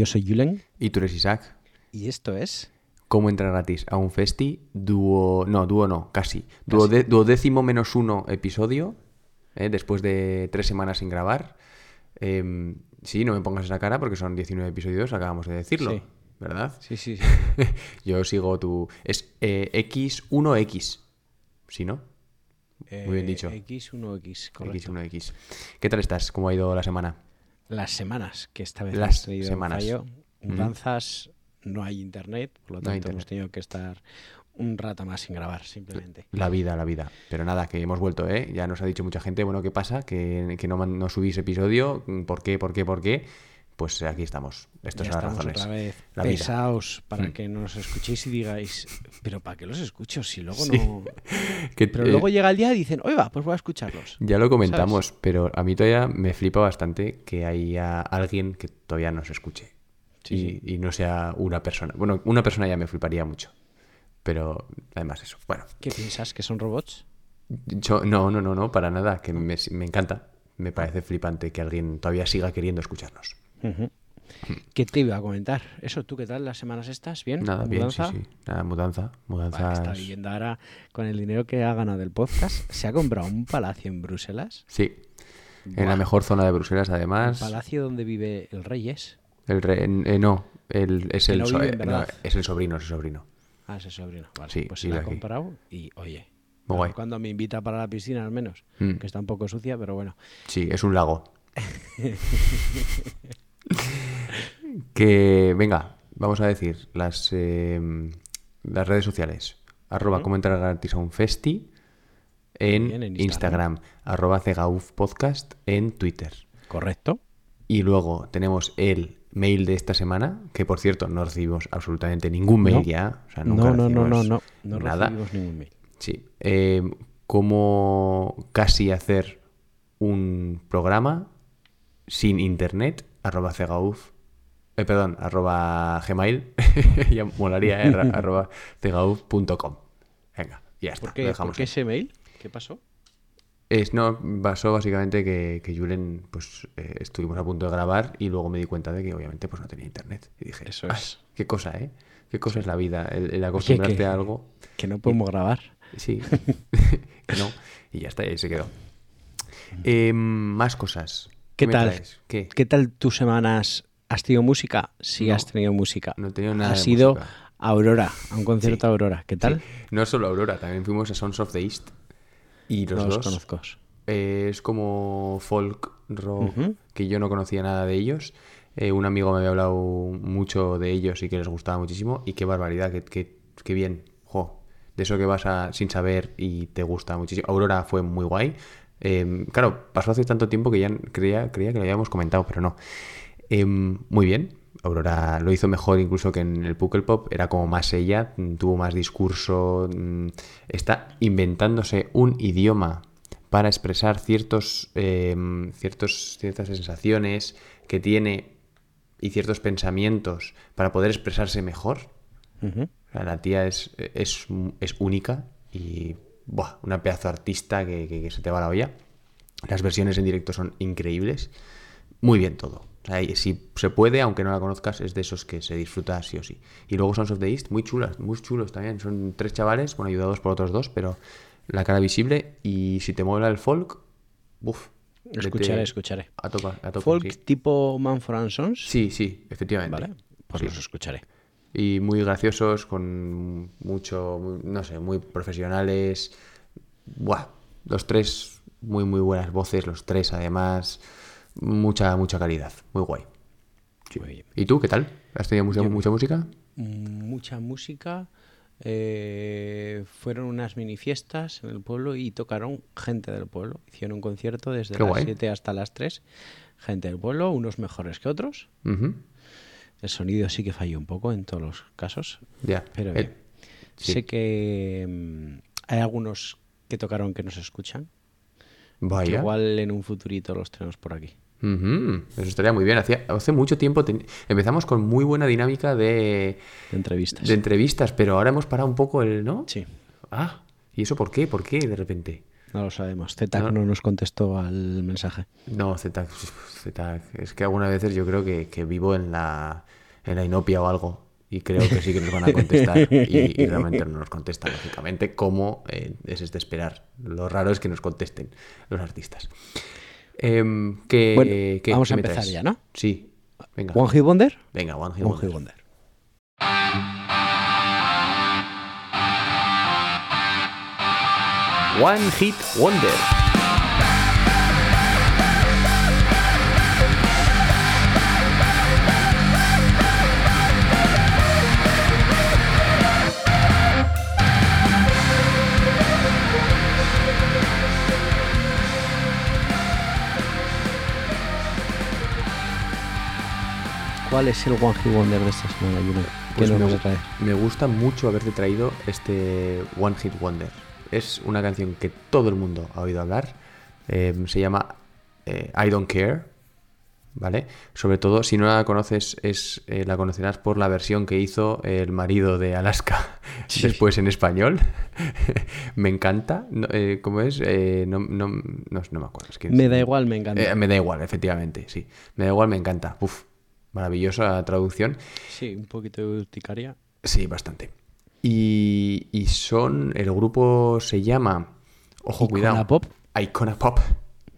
Yo soy Julen Y tú eres Isaac. y esto es... ¿Cómo entrar gratis a un festi? Dúo. No, dúo no, casi. Duo de- duodécimo menos uno episodio. ¿eh? Después de tres semanas sin grabar. Em, sí, no me pongas esa cara porque son 19 episodios, acabamos de decirlo. Sí. ¿Verdad? Sí, sí, sí. Yo sigo tu. Es eh, X1X. ¿Sí, no? Muy bien dicho. X1X, correcto. X1X. ¿Qué tal estás? ¿Cómo ha ido la semana? Las semanas, que esta vez Las hemos tenido semanas. fallo. Mudanzas, no hay internet, por lo No tanto hemos tenido que estar un rato más sin grabar, simplemente. La vida, la vida. Pero nada, que hemos vuelto, ¿eh? Ya nos ha dicho mucha gente, bueno, ¿qué pasa? Que, que no, no subís episodio. ¿Por qué? ¿Por qué? ¿Por qué? Pues aquí estamos. Estas ya son las razones. otra vez La vida. pesados para Mm. que nos escuchéis y digáis, pero ¿para qué los escucho? Si luego Sí. no... Que, Pero eh, luego llega el día y dicen, oiga, pues voy a escucharlos. Ya lo comentamos, pero a mí todavía me flipa bastante que haya alguien que todavía nos escuche. Sí, y, y no sea una persona. Bueno, una persona ya me fliparía mucho. Pero además eso. Bueno, ¿Qué piensas? ¿Que son robots? yo no, no, no, no, para nada, que me, me encanta. Me parece flipante que alguien todavía siga queriendo escucharnos. ¿Qué te iba a comentar? Eso, ¿tú qué tal las semanas estas? ¿Bien? Nada, ¿Mudanza? bien, sí, sí. Nada, mudanza. Vale, Mudanzas. está viviendo ahora con el dinero que ha ganado del podcast. Se ha comprado un palacio en Bruselas. Sí. En la mejor zona de Bruselas, El además. palacio donde vive el rey es. El re- eh, no, el, es, el so- eh, no, es el sobrino, es el sobrino. Ah, ese sobrino. Vale, Sí, pues se la ha comprado y, oye, Muy guay. cuando me invita para la piscina al menos, Mm. que está un poco sucia, pero bueno. Sí, es un lago. que, venga, vamos a decir las, eh, las redes sociales. Arroba cómo entrar gratis a un festi en, Bien, en Instagram. Instagram. Arroba Cegauf podcast en Twitter. ¿Correcto? Y luego tenemos el mail de esta semana, que por cierto no recibimos absolutamente ningún mail No. ya. O sea, No, nunca no, no, no, recibimos no. No nada. recibimos ningún mail. Sí. Eh, cómo casi hacer un programa sin internet, arroba cegauf, eh, perdón, arroba gmail, ya molaría, eh, arroba cegauf.com. Venga, ya está, ¿Por lo qué, dejamos por qué ese mail? ¿Qué pasó? Es, no, pasó básicamente que, que Julen, pues eh, estuvimos a punto de grabar y luego me di cuenta de que obviamente pues no tenía internet. Y dije, Eso "Ah, es. qué cosa, ¿eh? Qué cosa es la vida, el, el acostumbrarte que- a algo. Que no podemos grabar. Sí, que no. Y ya está, y ahí se quedó. Eh, más cosas. ¿Qué me tal? traes? ¿Qué? ¿Qué tal tus semanas? ¿Has tenido música? Sí, No, has tenido música. no he tenido nada Has de ido música. a Aurora, a un concierto Sí. Aurora. ¿Qué tal? Sí. No solo Aurora, también fuimos a Sons of the East. Y los no los dos conozco. eh, es como folk rock que yo no conocía nada de ellos. Eh, un amigo me había hablado mucho de ellos y que les gustaba muchísimo. Y qué barbaridad, qué, qué- qué bien. Jo, de eso que vas a, sin saber y te gusta muchísimo. Aurora fue muy guay. Eh, claro, pasó hace tanto tiempo que ya creía, creía que lo habíamos comentado, pero no. Eh, muy bien. Aurora lo hizo mejor incluso que en el Puckle Pop. Era como más ella, mm, tuvo más discurso. mm, Está inventándose un idioma para expresar ciertos, eh, ciertos, ciertas sensaciones que tiene y ciertos pensamientos para poder expresarse mejor. La tía es, es, es única y buah, una pedazo de artista que, que- que se te va la olla. Las versiones en directo son increíbles. Muy bien todo. O sea, y si se puede, aunque no la conozcas, es de esos que se disfruta sí o sí. Y luego Sons of the East, muy chulas, muy chulos también. Son tres chavales, bueno, ayudados por otros dos, pero la cara visible. Y si te mola el folk, uff. Escucharé, escucharé. A tope, a tope, Folk sí. tipo Manfred and Sons. Sí, sí, efectivamente. Vale, pues Sí. los escucharé. Y muy graciosos, con mucho, no sé, muy profesionales. Buah, los tres muy, muy buenas voces, los tres además, mucha, mucha calidad, muy guay. Muy bien. ¿Y tú qué tal? ¿Has tenido mucha, mucha música? Mucha música. eh, fueron unas mini fiestas en el pueblo y tocaron gente del pueblo. Hicieron un concierto desde Qué las guay. 7 hasta las 3. Gente del pueblo, unos mejores que otros. El sonido sí que falló un poco en todos los casos. Ya. Pero Eh, bien. sí. Sé que mm, hay algunos que tocaron que nos escuchan. que Vaya. igual en un futurito los tenemos por aquí. Ujú, Eso estaría muy bien. Hacía- hace mucho tiempo ten- empezamos con muy buena dinámica de, De entrevistas. de entrevistas, pero ahora hemos parado un poco el, ¿no? Sí, Ah, ¿y eso por qué? ¿Por qué de repente? No lo sabemos. Zetac No. no nos contestó al mensaje. No, Z, Z, es que algunas veces yo creo que, que vivo en la, en la inopia o algo. Y creo que sí que nos van a contestar. Y, y realmente no nos contestan, lógicamente, como eh, es de esperar. Lo raro es que nos contesten los artistas. Em, ¿qué- Bueno, qué- vamos a empezar traes? ya, ¿no? Sí. Venga. One Hit Wonder. Venga, One Hit One Wonder. Hit Wonder. One Hit Wonder. ¿Cuál es el One Hit Wonder de esta semana? ¿Qué Pues nos me, me gusta mucho haberte traído este One Hit Wonder. Es una canción que todo el mundo ha oído hablar. Eh, se llama eh, I Don't Care. ¿Vale? Sobre todo, si no la conoces, es, eh, la conocerás por la versión que hizo el marido de Alaska Sí. después en español. me encanta. No, eh, ¿Cómo es? No, no, no, no me acuerdo. es que- Me da igual, me encanta. Me da igual, efectivamente, sí. Me da igual, me encanta. Uf, maravillosa traducción. Sí, un poquito de urticaria. Sí, bastante. Y, y son. El grupo se llama. Ojo, Icona cuidado. Pop. Icona Pop.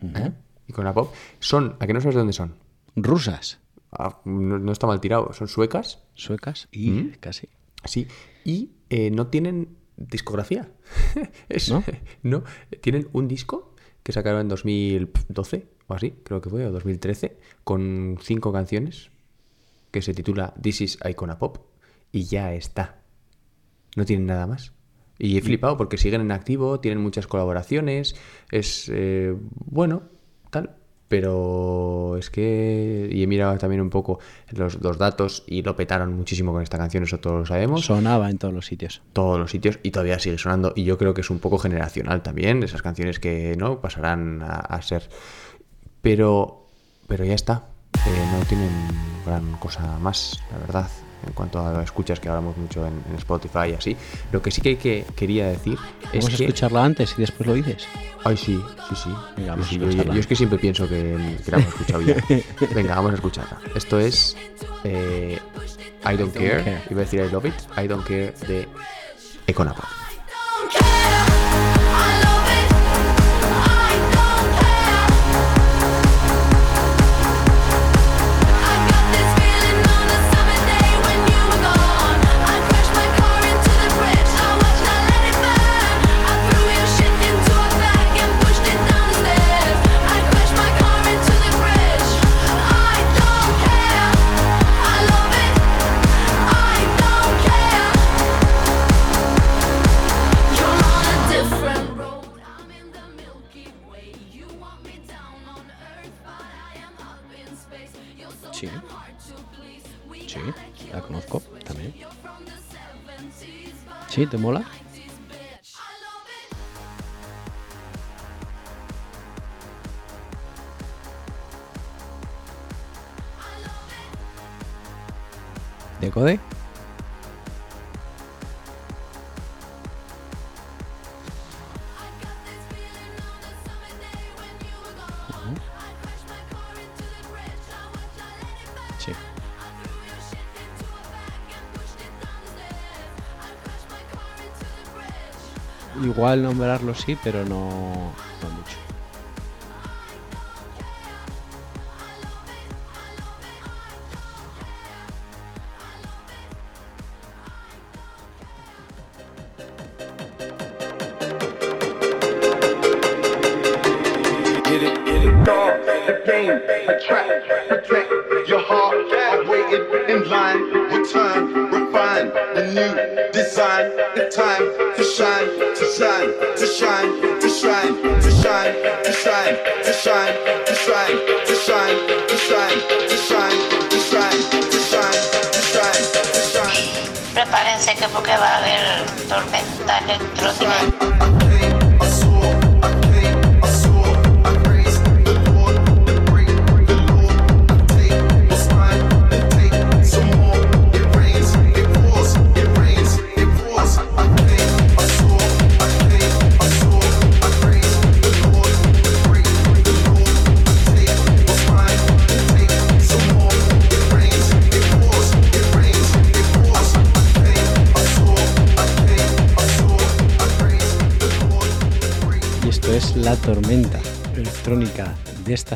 ¿eh? Icona Pop. Son. ¿A qué no sabes de dónde son? Rusas, Ah, no, no está mal tirado. Son suecas. suecas y ¿Mm? casi. Sí. Y eh, no tienen discografía. Es- ¿No? no. Tienen un disco que sacaron en 2012 o así, creo que fue, o 2013, con cinco canciones que se titula This is Icona Pop y ya está. No tienen nada más. Y he flipado porque siguen en activo, tienen muchas colaboraciones, es eh, bueno, tal. Pero es que. Y he mirado también un poco los, los datos y lo petaron muchísimo con esta canción, eso todos lo sabemos. Sonaba en todos los sitios. Todos los sitios y todavía sigue sonando. Y yo creo que es un poco generacional también, esas canciones que no pasarán a, a ser. Pero. Pero ya está. Eh, no tienen gran cosa más, la verdad. En cuanto a escuchas que hablamos mucho en, en Spotify y así. Lo que sí que, que quería decir es Vamos a que. escucharla antes y después lo dices. Ay, sí, sí, sí. Venga, Sí, vamos a yo, yo es que siempre pienso que, que la hemos escuchado ya. Venga, vamos a escucharla. Esto es eh, I Don't Care. Care. Iba a decir I Love It. I Don't Care de Econa ¿Sí? ¿Te mola? 90s, bitch. I love it. ¿De Code? Igual nombrarlo sí, pero no,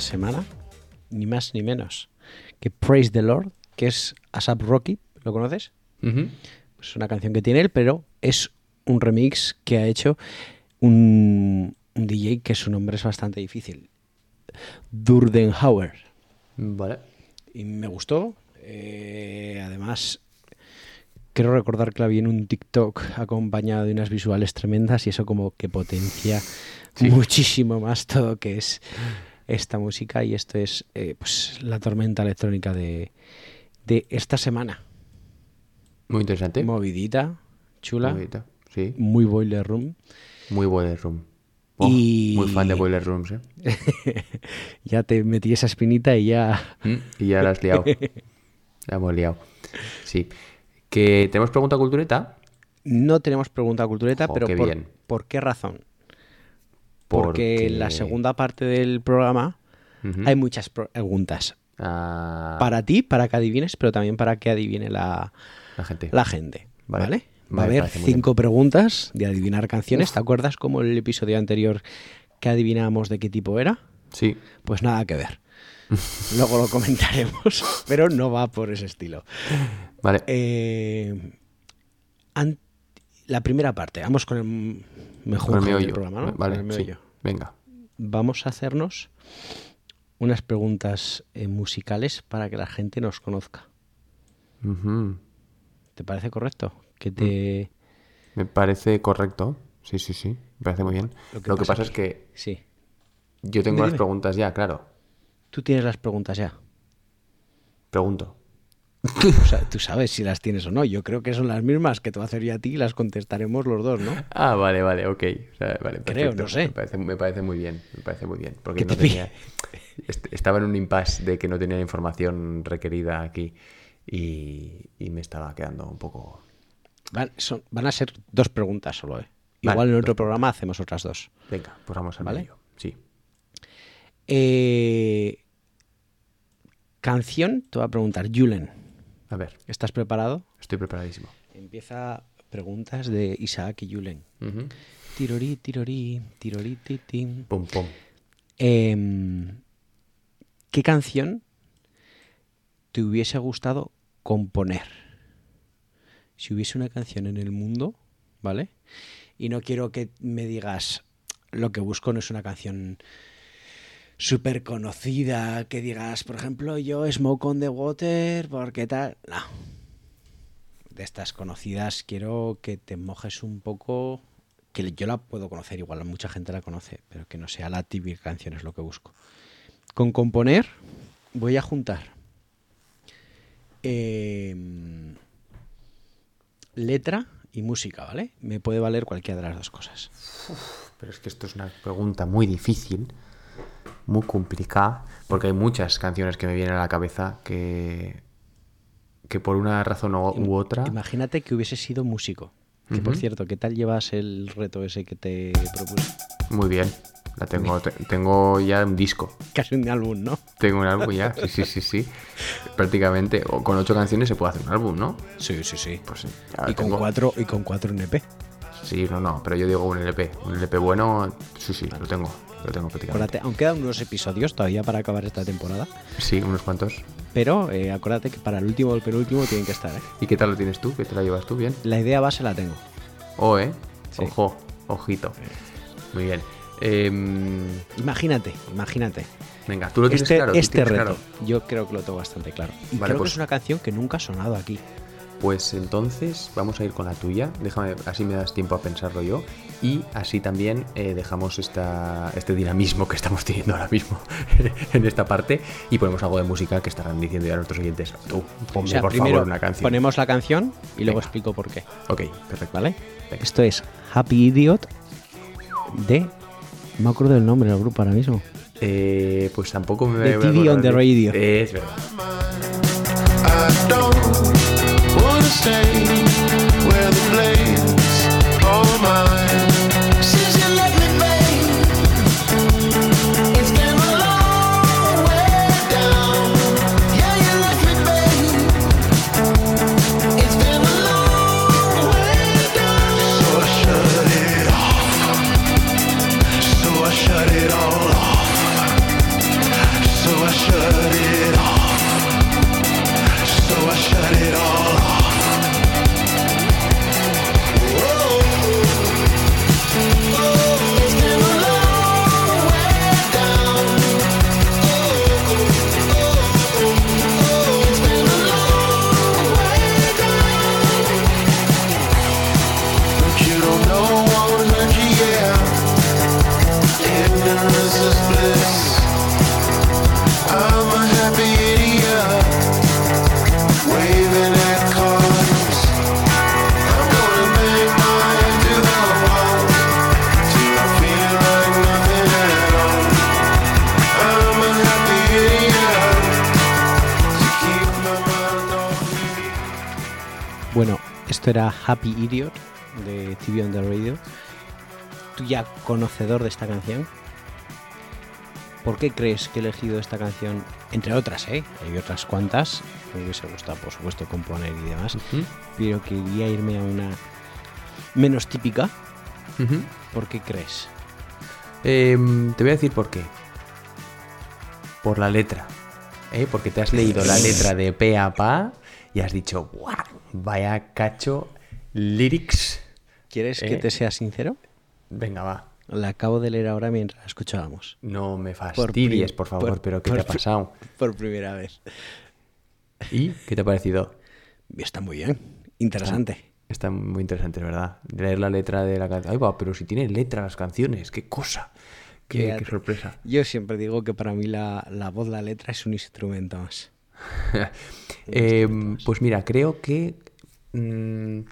semana, ni más ni menos que Praise the Lord, que es ASAP Rocky, ¿lo conoces? Es una canción que tiene él, pero es un remix que ha hecho un, un DJ que su nombre es bastante difícil. Durdenhauer. Vale. Y me gustó. eh, además, quiero recordar que la vi en un TikTok acompañado de unas visuales tremendas y eso como que potencia muchísimo más todo que es esta música y esto es eh, pues la tormenta electrónica de, de esta semana. Muy interesante. Movidita, chula, Muy bonita. Sí. muy boiler room. Muy Boiler Room. Oh, Y- Muy fan de Boiler Rooms, ¿eh? ya te metí esa espinita y ya... Mm, Y ya la has liado. La hemos liado. Sí. Que tenemos pregunta cultureta. No tenemos pregunta cultureta, pero qué por, bien. ¿por qué razón? Porque en la segunda parte del programa hay muchas preguntas. Ah, Para ti, para que adivines, pero también para que adivine la, la gente. la gente. Vale. ¿Vale? Va Vale, a haber cinco preguntas de adivinar canciones. ¿Te acuerdas como el episodio anterior que adivinábamos de qué tipo era? Sí. Pues nada que ver. Luego lo comentaremos, pero no va por ese estilo. Vale. Eh, la primera parte, vamos con el m- mejor Con el programa, ¿no? Vale, el sí. Venga. Vamos a hacernos unas preguntas eh, musicales para que la gente nos conozca. ¿Te parece correcto? Que te... Me parece correcto. Sí, sí, sí. Me parece muy bien. Lo Lo que que, pasa es es que Sí. yo tengo Dime, las dime. preguntas ya, claro. Tú tienes las preguntas ya. Pregunto. Tú sabes si las tienes o no. Yo creo que son las mismas que te voy a hacer yo a ti y las contestaremos los dos, ¿no? Ah, vale, vale, ok. O sea, vale, Creo, no sé. Me parece, me parece muy bien, me parece muy bien. Porque ¿Qué no te pi- tenía... est- Estaba en un impasse de que no tenía información requerida aquí y, y me estaba quedando un poco... Van, son- van a ser dos preguntas solo, ¿eh? Vale, Igual en otro programa hacemos otras dos. Venga, pues vamos al ¿Vale? medio. Sí. Eh, canción, te voy a preguntar, Julen, A ver, ¿estás preparado? estoy preparadísimo. Empieza preguntas de Isaac y Julen. Ujú. Tirorí, tirorí, tirorí, titín. Pum, pum. Em, ¿Qué canción te hubiese gustado componer? Si hubiese una canción en el mundo, ¿vale? Y no quiero que me digas lo que busco no es una canción súper conocida, que digas, por ejemplo, yo Smoke on the Water, porque tal. No. De estas conocidas quiero que te mojes un poco, que yo la puedo conocer, igual mucha gente la conoce, pero que no sea la típica canción es lo que busco. Con componer voy a juntar em, letra y música, ¿vale? Me puede valer cualquiera de las dos cosas. Pero es que esto es una pregunta muy difícil, muy complicada, porque hay muchas canciones que me vienen a la cabeza que, que por una razón u, otra... Imagínate que hubiese sido músico. Que por cierto, ¿qué tal llevas el reto ese que te propuse? Muy bien, la tengo, te- tengo ya un disco, Casi un álbum, ¿no? tengo un álbum ya, sí, sí, sí, sí. Prácticamente, o con ocho canciones se puede hacer un álbum, ¿no? Sí, sí, sí. Pues y, con tengo- cuatro, y con cuatro en EP. Sí, no, no, pero yo digo un LP, un LP bueno, sí, sí, lo tengo, lo tengo prácticamente. Acuérdate, aún quedan unos episodios todavía para acabar esta temporada. Sí, unos cuantos. Pero eh, acuérdate que para el último o el penúltimo tienen que estar. ¿eh? ¿Y qué tal lo tienes tú? ¿Qué te la llevas tú? ¿Bien? La idea base la tengo. Oh, ¿eh? Sí. Ojo, ojito. Muy bien. Em, Imagínate, imagínate Venga, tú lo tienes este claro. este tienes reto. claro. Yo creo que lo tengo bastante claro. Y Vale, creo pues- que es una canción que nunca ha sonado aquí. Pues entonces vamos a ir con la tuya. Déjame, así me das tiempo a pensarlo yo. Y así también eh, dejamos esta, este dinamismo que estamos teniendo ahora mismo en esta parte. Y ponemos algo de música que estarán diciendo ya nuestros oyentes. Tú, ponme O sea, por favor una canción. ponemos la canción y luego Venga. explico por qué. Ok, perfecto. ¿Vale? Venga. Esto es Happy Idiot de. No me acuerdo del nombre del grupo ahora mismo. Eh, pues tampoco me The TV on the radio. Es verdad. I don't wanna stay where the blade's all mine. Esto era Happy Idiot de TV on the Radio. Tú ya conocedor de esta canción. ¿Por qué crees que he elegido esta canción? Entre otras, ¿eh? Hay otras cuantas. Me hubiese gustado, por supuesto, componer y demás. Ujú, Pero quería irme a una menos típica. ¿Por qué crees? Em, te voy a decir por qué. Por la letra. ¿eh? Porque te has leído la letra de pe a pa y has dicho, ¡guau! Vaya cacho lyrics. ¿Quieres ¿Eh? que te sea sincero? Venga, va. La acabo de leer ahora mientras la escuchábamos. No me fastidies, por, favor, por- pero ¿qué por te ha pasado? Por primera vez. ¿Y qué te ha parecido? Está muy bien. Interesante. Está muy interesante, ¿verdad? Leer la letra de la canción. Ay, va, pero si tiene letra las canciones, qué cosa. Qué sorpresa. Yo siempre digo que para mí la, la voz, la letra es un instrumento más. Em, pues mira, creo que mm,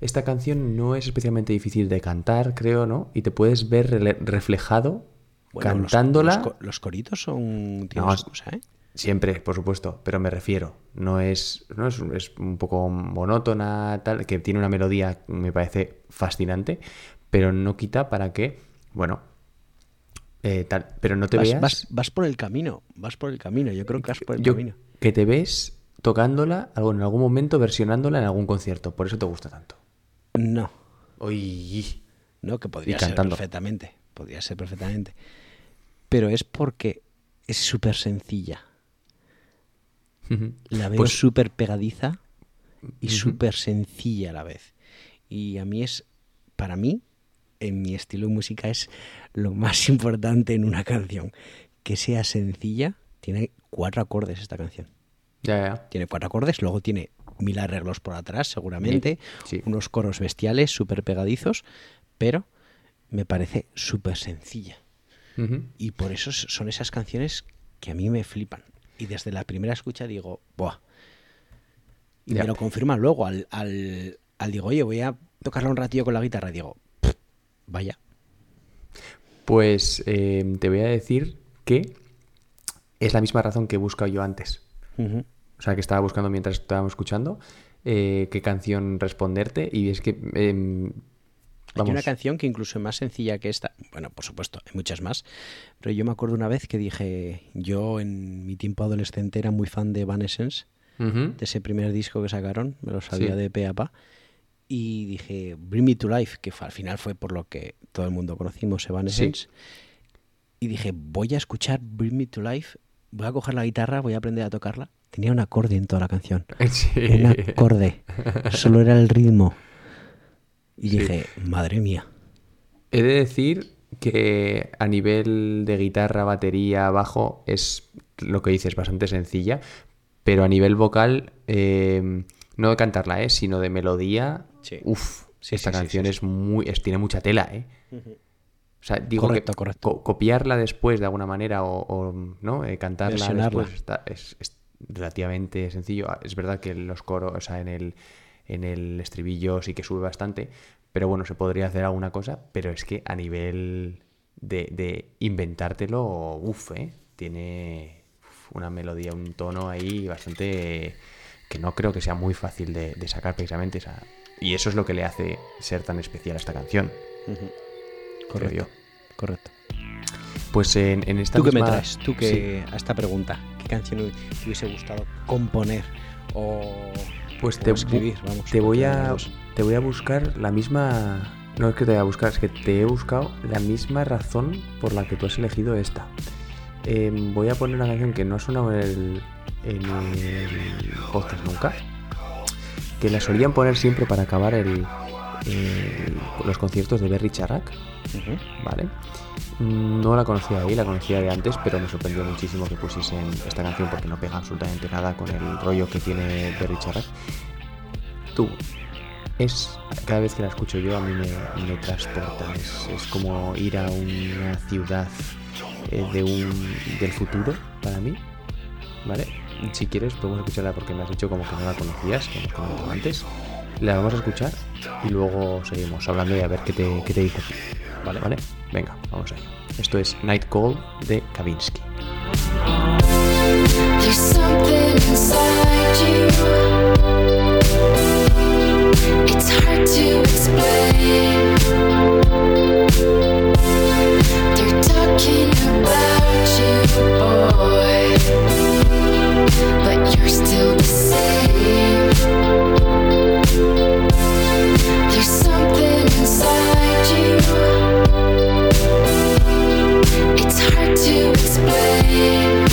esta canción no es especialmente difícil de cantar, creo, ¿no? Y te puedes ver reflejado Bueno, cantándola. Los, co- los coritos son. No, ¿eh? Siempre, por supuesto, pero me refiero, no es, no es, es un poco monótona, tal, que tiene una melodía, me parece fascinante, pero no quita para que, bueno, eh, tal, pero no te Vas, veas. vas- vas por el camino. Vas por el camino. Yo creo que vas por el yo- camino. que te ves tocándola en algún momento, versionándola en algún concierto, por eso te gusta tanto. No. Uy, No, que podría Y ser cantando. perfectamente. Podría ser perfectamente. Pero es porque es súper sencilla. La veo Pues- súper pegadiza y súper sencilla a la vez. Y a mí es, para mí, en mi estilo de música es lo más importante en una canción. Que sea sencilla. Tiene cuatro acordes esta canción. Tiene cuatro acordes, luego tiene mil arreglos por atrás, seguramente. Sí. Unos coros bestiales, súper pegadizos. Pero me parece súper sencilla. Y por eso son esas canciones que a mí me flipan. Y desde la primera escucha digo, ¡buah! Y me lo confirman luego. Al, al, al digo, oye, voy a tocarla un ratillo con la guitarra. Digo, "Pff, vaya. Pues eh, te voy a decir que es la misma razón que he buscado yo antes. Ujú. O sea, que estaba buscando mientras estábamos escuchando eh, qué canción responderte. Y es que. em, Hay una canción que incluso es más sencilla que esta. Bueno, por supuesto, hay muchas más. Pero yo me acuerdo una vez que dije, yo en mi tiempo adolescente era muy fan de Evanescence, ujú, de ese primer disco que sacaron, me lo sabía Sí. de pe a pa. Y dije, Bring Me to Life, que al final fue por lo que todo el mundo conocimos Evanescence. Y dije, voy a escuchar Bring Me to Life, voy a coger la guitarra, voy a aprender a tocarla. Tenía un acorde en toda la canción. Sí. Un acorde. Solo era el ritmo. Y dije, madre mía. He de decir que a nivel de guitarra, batería, bajo, es lo que dices, bastante sencilla, pero a nivel vocal, eh, no de cantarla, ¿eh? sino de melodía, Sí. uff, Sí, esta canción es muy, es- tiene mucha tela, ¿eh? O sea, digo Correcto, que correcto. co- copiarla después de alguna manera o, o, ¿no? Eh, cantarla Versionarla. después está- es, es relativamente sencillo. Ah, Es verdad que los coros, o sea, en el, en el estribillo sí que sube bastante, pero bueno, se podría hacer alguna cosa, pero es que a nivel de, de inventártelo, uff, ¿eh? Tiene una melodía, un tono ahí bastante que no creo que sea muy fácil de, de sacar precisamente. esa- y eso es lo que le hace ser tan especial a esta canción. Creo yo. Correcto. Correcto. Pues en, en esta ¿Tú qué me misma- traes? Tú que a esta pregunta, ¿qué canción te hubiese gustado componer o, Pues o te, escribir? Vamos, te voy a dos. te voy a buscar la misma no es que te voy a buscar es que te he buscado la misma razón por la que tú has elegido esta Em, voy a poner una canción que no ha sonado en el, en el podcast nunca que la solían poner siempre para acabar el, el- los conciertos de Berry Charrac. ¿vale? Mm, No la conocía ahí, la conocía de antes, pero me sorprendió muchísimo que pusiesen esta canción porque no pega absolutamente nada con el rollo que tiene Berry Charrac. Tú, es, cada vez que la escucho yo a mí me, me transporta, es, es como ir a una ciudad eh, de un, del futuro para mí, ¿vale? Si quieres podemos escucharla porque me has dicho como que no la conocías, que hemos comentado antes. La vamos a escuchar y luego seguimos hablando y a ver qué te, qué te dice. ¿Vale? ¿Vale? Venga, vamos allá. Esto es Night Call de Kavinsky. But you're still the same. To explain.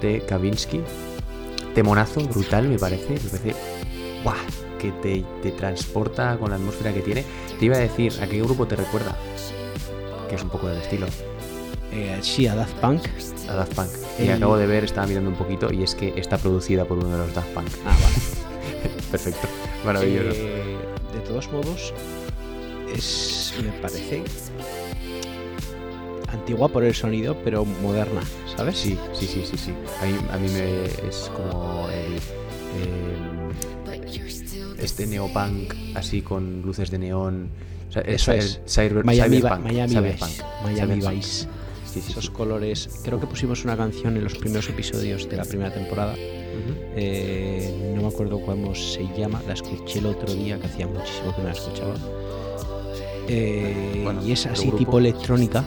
De Kavinsky. Temonazo, brutal me parece. Me parece ¡buah! que te, te transporta con la atmósfera que tiene. Te iba a decir, ¿a qué grupo te recuerda? Que es un poco del estilo. Eh, sí, a Daft Punk. A Daft Punk. Y acabo de ver, estaba mirando un poquito y es que está producida por uno de los Daft Punk. Ah, vale. Perfecto. Maravilloso. Eh, de todos modos, es, me parece antigua por el sonido, pero moderna, ¿sabes? Sí, sí, sí, sí, sí. A mí, a mí me es como el, este neopunk así con luces de neón. O sea, Eso el es. cyber- Miami, cyberpunk, Miami cyberpunk, Vice. Miami cyberpunk. Vice. Sí, sí, Esos sí. colores. Creo que pusimos una canción en los primeros episodios de la primera temporada. Eh, no me acuerdo cómo se llama. La escuché el otro día, que hacía muchísimo que no la escuchaba. Eh, Bueno, y es así grupo. tipo electrónica,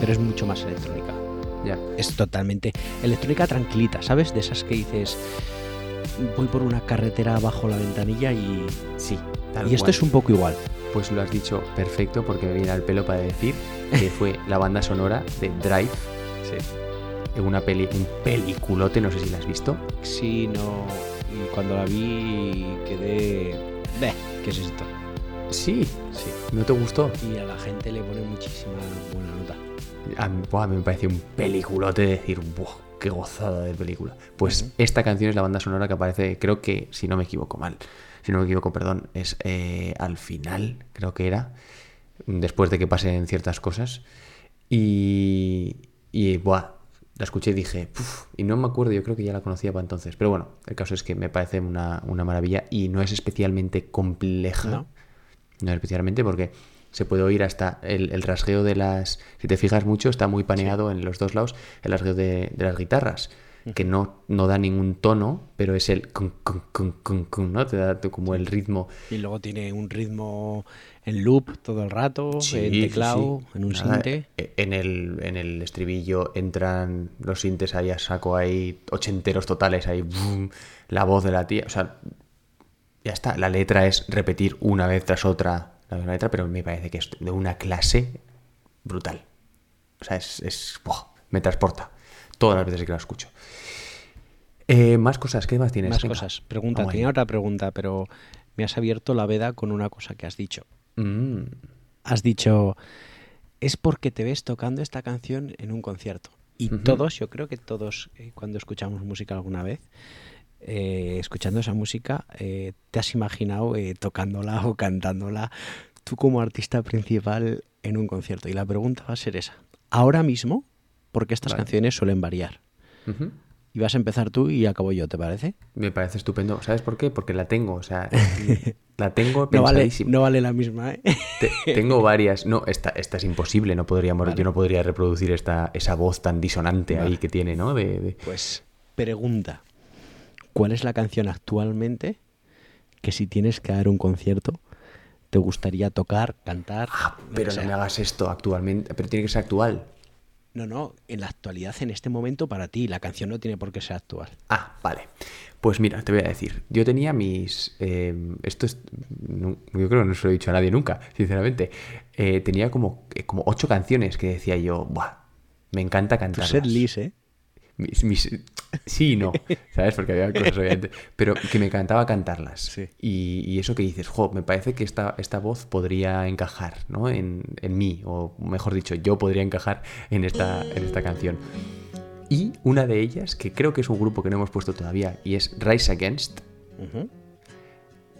pero es mucho más electrónica. Ya. Es totalmente electrónica tranquilita, ¿sabes? De esas que dices, voy por una carretera bajo la ventanilla y... Sí. tal y esto es un poco igual. Pues lo has dicho perfecto porque me viene al pelo para decir que fue la banda sonora de Drive. En una peli, un peliculote, no sé si la has visto. Sí, no... Y cuando la vi quedé... Beh, ¿qué es esto? Sí, Sí. ¿no te gustó? Y a la gente le pone muchísima buena nota. A mí, me pareció un peliculote de decir, ¡buah! ¡Qué gozada de película! Pues esta canción es la banda sonora que aparece, creo que, si no me equivoco mal, si no me equivoco, perdón, es eh, al final, creo que era, después de que pasen ciertas cosas. Y, y buah, la escuché y dije, "Puf", y no me acuerdo, yo creo que ya la conocía para entonces. Pero bueno, el caso es que me parece una, una maravilla y no es especialmente compleja. No. No especialmente porque se puede oír hasta el, el rasgueo de las... Si te fijas mucho, está muy paneado en los dos lados el rasgueo de, de las guitarras, que no, no da ningún tono, pero es el... ¿no? Te da como el ritmo. Y luego tiene un ritmo en loop todo el rato, Sí, en teclado, sí. en un Nada, sinte. eh, En el, en el estribillo entran los sintes ahí a saco, ahí ochenteros totales, ahí boom, la voz de la tía. O sea, ya está. La letra es repetir una vez tras otra la misma letra, pero me parece que es de una clase brutal. O sea, es. es ¡buah! me transporta todas las veces que la escucho. Eh, más cosas, ¿qué más tienes? Más Venga, cosas. Pregunta, vamos tenía ahí. otra pregunta, pero me has abierto la veda con una cosa que has dicho. Mm, Has dicho, es porque te ves tocando esta canción en un concierto. Y todos, yo creo que todos, eh, cuando escuchamos música alguna vez, eh, escuchando esa música, eh, te has imaginado eh, tocándola o cantándola tú como artista principal en un concierto. Y la pregunta va a ser esa. Ahora mismo, porque estas Vale. canciones suelen variar. Y vas a empezar tú y acabo yo, ¿te parece? Me parece estupendo. ¿Sabes por qué? Porque la tengo, o sea, la tengo No vale, no vale la misma, ¿eh? Te- tengo varias. No, esta, esta es imposible. No podríamos, Vale. yo no podría reproducir esta, esa voz tan disonante ahí que tiene, ¿no? De, de- Pues pregunta, ¿cuál es la canción actualmente que si tienes que dar un concierto te gustaría tocar, cantar? Ah, pero no sea? me hagas esto actualmente. Pero tiene que ser actual. No, no, en la actualidad, en este momento para ti, la canción no tiene por qué ser actual. Ah, vale. Pues mira, te voy a decir. Yo tenía mis. eh, esto es. no- yo creo que no se lo he dicho a nadie nunca, sinceramente. Eh, tenía como, eh, como ocho canciones que decía yo, ¡buah! Me encanta Tu cantarlas. set list, ¿eh? Mis- mis- sí y no, ¿sabes? Porque había cosas obviamente. Pero que me encantaba cantarlas. Sí. Y, y eso que dices, jo, me parece que esta, esta voz podría encajar, ¿no? En, en mí, o mejor dicho, yo podría encajar en esta, en esta canción. Y una de ellas, que creo que es un grupo que no hemos puesto todavía, y es Rise Against. Ujú.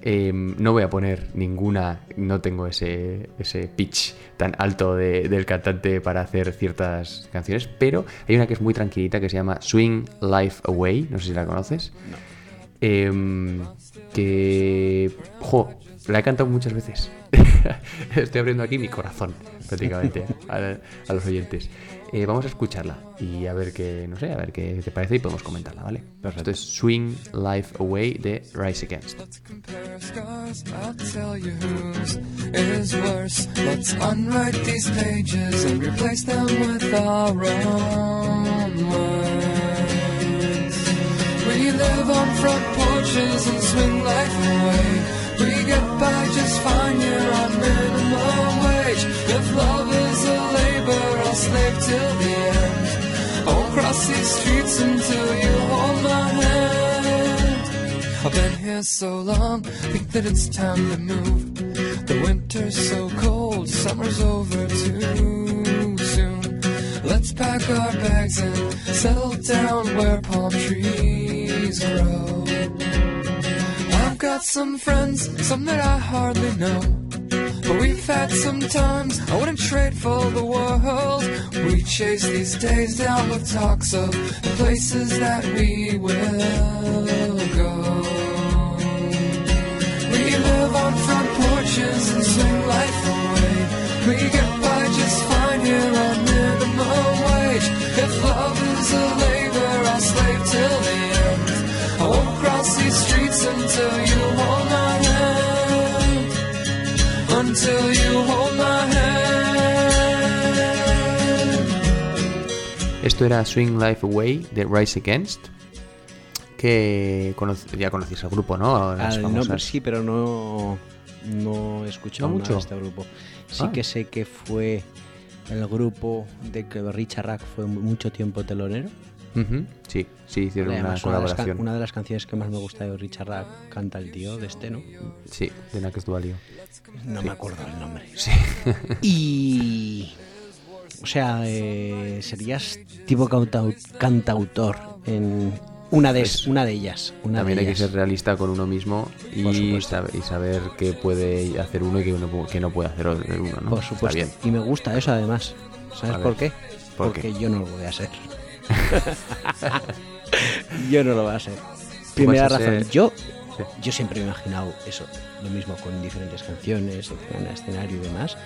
Eh, no voy a poner ninguna, no tengo ese, ese pitch tan alto de- del cantante para hacer ciertas canciones, pero hay una que es muy tranquilita que se llama Swing Life Away, no sé si la conoces. Em, que, jo, la he cantado muchas veces. Estoy abriendo aquí mi corazón, prácticamente, a, a los oyentes. Eh, vamos a escucharla y a ver qué, no sé, a ver qué te parece y podemos comentarla, ¿vale? Esto es Swing Life Away de Rise Against. compare scars, I'll tell you whose is worse. Let's unwrite these pages and replace them with our own words. We live on front porches and swing life away. We get by just fine here on minimum wage. If love I'll slave till the end. I'll cross these streets until you hold my hand. I've been here so long, think that it's time to move. The winter's so cold, summer's over too soon. Let's pack our bags and settle down where palm trees grow. I've got some friends, some that I hardly know. But we've had some times I wouldn't trade for the world. We chase these days down with talks of the places that we will go. We live on front porches and swing life away. We get by just fine here on minimum wage. If love is a labor, I'll slave till the end. I won't cross these streets until you hand. Until you hold my hand. Esto era Swing Life Away de Rise Against. Que cono- ya conocéis el grupo, ¿no? Las Al famosas- sí, pero no, no he escuchado ¿No mucho? de este grupo. Sí Ah. que sé que fue el grupo de que Richard Rack fue mucho tiempo telonero. Ujú, Sí, sí, hicieron una Además, una de, las can- colaboración. una de las canciones que más me gusta de Richard Rack canta el tío de este, ¿no? Sí, de Nakes Dualio. No me acuerdo el nombre. Sí. Y. O sea, eh, serías tipo cantau- cantautor en una de, Pues, una de ellas. Una También de hay que ser realista con uno mismo y, y saber qué puede hacer uno y qué, uno, qué no puede hacer uno, ¿no? Por Está supuesto. bien. Y me gusta eso además. ¿Sabes por qué? ¿por Porque qué? yo no lo voy a ser. yo no lo voy a ser. Primera razón, ser- yo, Sí. yo siempre me he imaginado eso, lo mismo con diferentes canciones, en escenario y demás.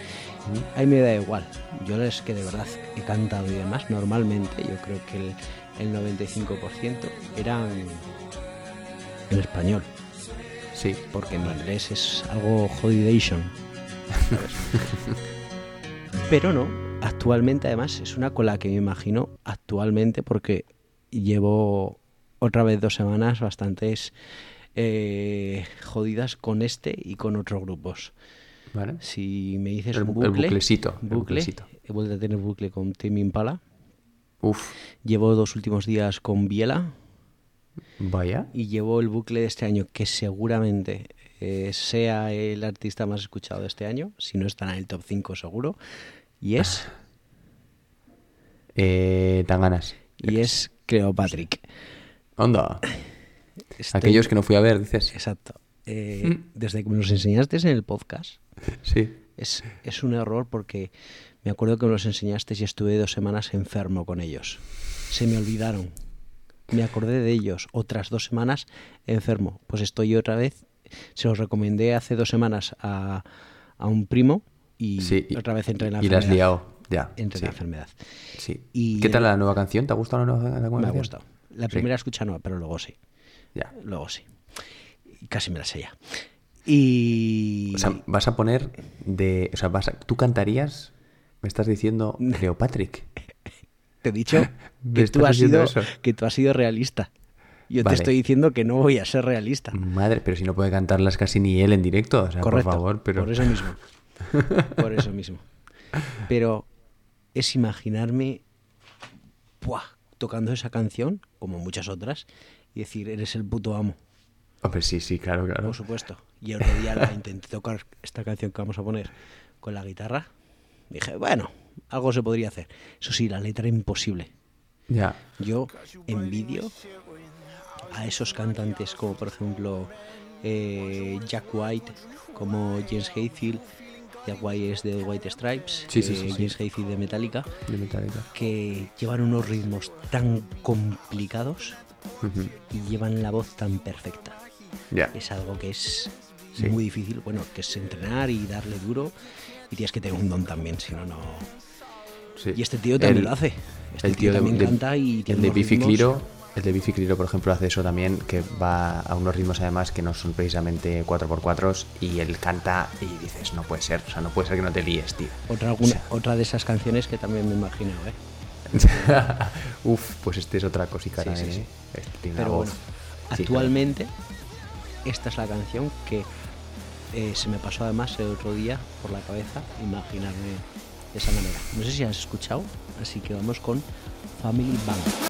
A mí me da igual. Yo es que de verdad he cantado y demás. Normalmente yo creo que el, el 95% eran en español, Sí. porque en inglés es algo holidation. ¿sabes? Pero no, actualmente además es una con la que me imagino actualmente porque llevo otra vez dos semanas bastantes eh, jodidas con este y con otros grupos. ¿Vale? Si me dices El un bu- el bucle, buclecito, el bucle, buclecito. he vuelto a tener bucle con Tim Impala. Uf, Llevo dos últimos días con Biela vaya. y llevo el bucle de este año que seguramente eh, sea el artista más escuchado de este año, si no estará en el top 5 seguro, y es Eh, tan ganas. y es Cleopatrick. Onda. Estoy- Aquellos que no fui a ver, dices. Exacto. Eh, desde que me los enseñaste en el podcast, Sí. es, es un error porque me acuerdo que me los enseñaste y estuve dos semanas enfermo con ellos. Se me olvidaron. Me acordé de ellos. Otras dos semanas enfermo. Pues estoy otra vez. Se los recomendé hace dos semanas a, a un primo y Sí, otra vez entré en la Y la has enfermedad. liado. Ya. Entré en sí. la enfermedad. Sí. Y ¿Qué tal la nueva canción? ¿Te ha gustado la nueva, la nueva Me ha canción? gustado. La primera escucha no, pero luego sí. Ya. Luego sí. Casi me la sé ya. Y... O sea, vas a poner de. O sea, vas a- tú cantarías. Me estás diciendo Cleopatrick. Te he dicho Me que tú, has sido, eso. que tú has sido realista. Yo Vale. te estoy diciendo que no voy a ser realista. Madre, pero si no puede cantarlas casi ni él en directo. O sea, Correcto. por favor, pero. Por eso mismo. Por eso mismo. Pero es imaginarme ¡buah! tocando esa canción, como muchas otras, y decir, eres el puto amo, Hombre, sí, sí, claro, claro. por supuesto. Y el otro día la intenté tocar esta canción que vamos a poner con la guitarra. Dije, bueno, algo se podría hacer. Eso sí, la letra imposible. Ya. Yo envidio a esos cantantes como por ejemplo eh, Jack White, como James Hetfield, Jack White es de White Stripes, Sí, sí, sí. James Hetfield de Metallica, De Metallica. que llevan unos ritmos tan complicados Ujú. y llevan la voz tan perfecta. Ya. Es algo que es muy difícil, bueno, que es entrenar y darle duro y tienes que tener un don también, si no, no... Y este tío también El- lo hace. Este el tío, tío también de- canta y tiene el de Biffy Clyro, el de Clyro, por ejemplo, hace eso también, que va a unos ritmos además que no son precisamente 4x4 y él canta y dices, no puede ser, o sea, no puede ser que no te líes, tío. Otra, alguna- otra de esas canciones que también me imagino, ¿eh? Uf, pues este es otra cosica Sí, sí, sí. ¿eh? Este Pero voz. bueno, actualmente esta es la canción que eh, se me pasó además el otro día por la cabeza imaginarme de esa manera. No sé si has escuchado, así que vamos con Family Bank.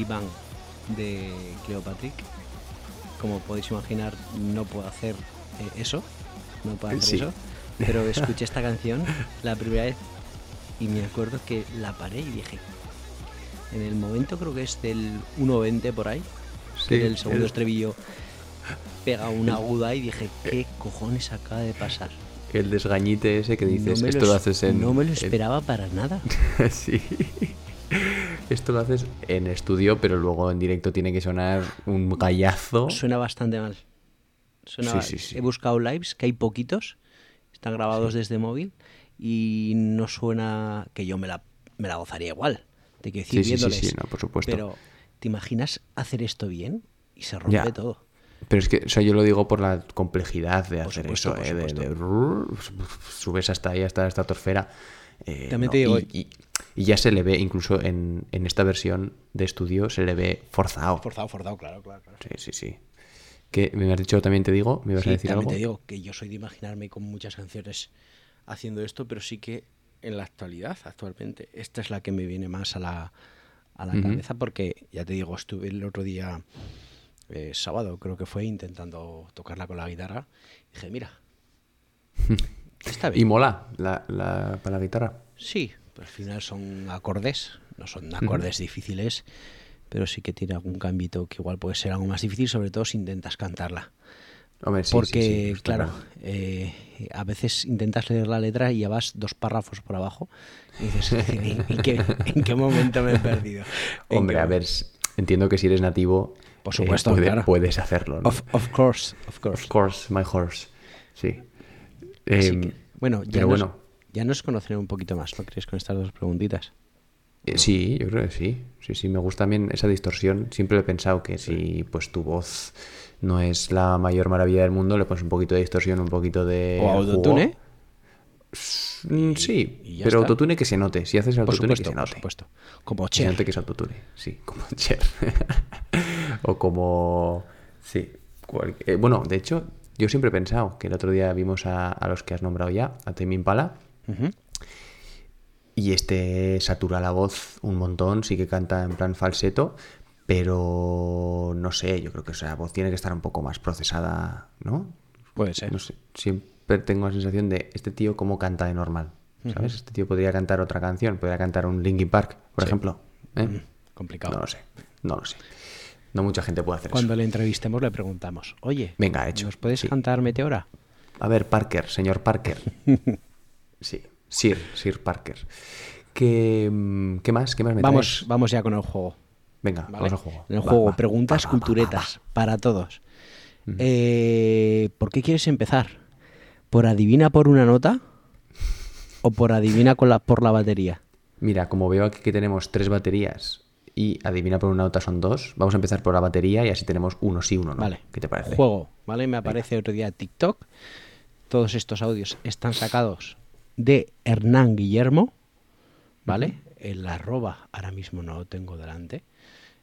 Family Band de Cleopatrick. Como podéis imaginar, no puedo hacer eh, eso. No puedo hacer Sí. eso. Pero escuché esta canción la primera vez y me acuerdo que la paré y dije. En el momento creo que es del 1.20 por ahí. Sí, que era el segundo el- estribillo. pegado una aguda y dije, ¿qué cojones acaba de pasar? El desgañite ese que dices, no esto lo es- haces en... No me lo esperaba para nada. sí. Esto lo haces en estudio, pero luego en directo tiene que sonar un gallazo. Suena bastante mal. Suena Sí, sí, sí. He buscado lives, que hay poquitos, están grabados desde móvil y no suena que yo me la, me la gozaría igual. Te quiero decir, Sí, sí, sí, viéndoles. sí, no, por supuesto. Pero, ¿te imaginas hacer esto bien? Y se rompe Ya. todo. Pero es que, o sea, yo lo digo por la complejidad de Por hacer supuesto, eso, ¿eh? de, subes hasta ahí, hasta la estratosfera. eh, También te digo- y, y- y ya se le ve, incluso en, en esta versión de estudio, se le ve forzado. Forzado, forzado, claro, claro. claro. Sí, sí, sí. Que me has dicho, también te digo, me ibas Sí, a decir también algo. te digo que yo soy de imaginarme con muchas canciones haciendo esto, pero sí que en la actualidad, actualmente, esta es la que me viene más a la, a la Ujú. cabeza porque, ya te digo, estuve el otro día, eh, sábado creo que fue, intentando tocarla con la guitarra. Y dije, mira, está Y bien. mola la, la- para la guitarra. Sí, al final son acordes, no son acordes difíciles, pero sí que tiene algún cambito que igual puede ser algo más difícil, sobre todo si intentas cantarla. Hombre, sí, sí, Porque, sí, está claro, eh, a veces intentas leer la letra y ya vas dos párrafos por abajo y dices, ¿en, en qué, en qué momento me he perdido? ¿En Hombre, a ver, entiendo que si eres nativo, Por eh, supuesto, puede- claro. puedes hacerlo. ¿no? Of, of course, of course. Of course, my horse. Sí. Que, bueno, ya pero nos, bueno. Ya nos conoceré un poquito más, ¿no crees? Con estas dos preguntitas. Eh, Sí, yo creo que sí. Sí, sí, me gusta también esa distorsión. Siempre he pensado que si pues tu voz no es la mayor maravilla del mundo, le pones un poquito de distorsión, un poquito de o autotune, jugo. Mm, sí, y pero está. autotune que se note. Si haces por autotune que se por note. supuesto. Como Que se Cher. note que es autotune. Sí, como Cher. o como... Sí. cual- eh, bueno, de hecho, yo siempre he pensado que el otro día vimos a, a los que has nombrado ya, a Tame Impala, Y este satura la voz un montón, sí que canta en plan falseto, pero no sé, yo creo que esa voz tiene que estar un poco más procesada, ¿no? Puede ser. No sé, siempre tengo la sensación de este tío cómo canta de normal, ¿sabes? Este tío podría cantar otra canción, podría cantar un Linkin Park, por ejemplo. ¿eh? Complicado. No lo sé, no lo sé. No mucha gente puede hacer Cuando eso. le entrevistemos le preguntamos, oye, Venga, hecho. ¿nos puedes Sí. cantar Meteora? A ver, Parker, señor Parker. Sí, Sir, Sir Parker. ¿Qué, mm, qué más? ¿Qué más me Vamos, traes? vamos ya con el juego. Venga, ¿vale? vamos al juego. En el Va, juego, va, preguntas va, culturetas para todos. Eh, ¿Por qué quieres empezar? ¿Por adivina por una nota? ¿O por adivina con la, por la batería? Mira, como veo aquí que tenemos tres baterías y adivina por una nota son dos, vamos a empezar por la batería y así tenemos uno sí, uno no. Vale. ¿Qué te parece? Juego, ¿vale? Me aparece otro día TikTok. Todos estos audios están sacados de Hernán Guillermo, ¿vale? El arroba, ahora mismo no lo tengo delante.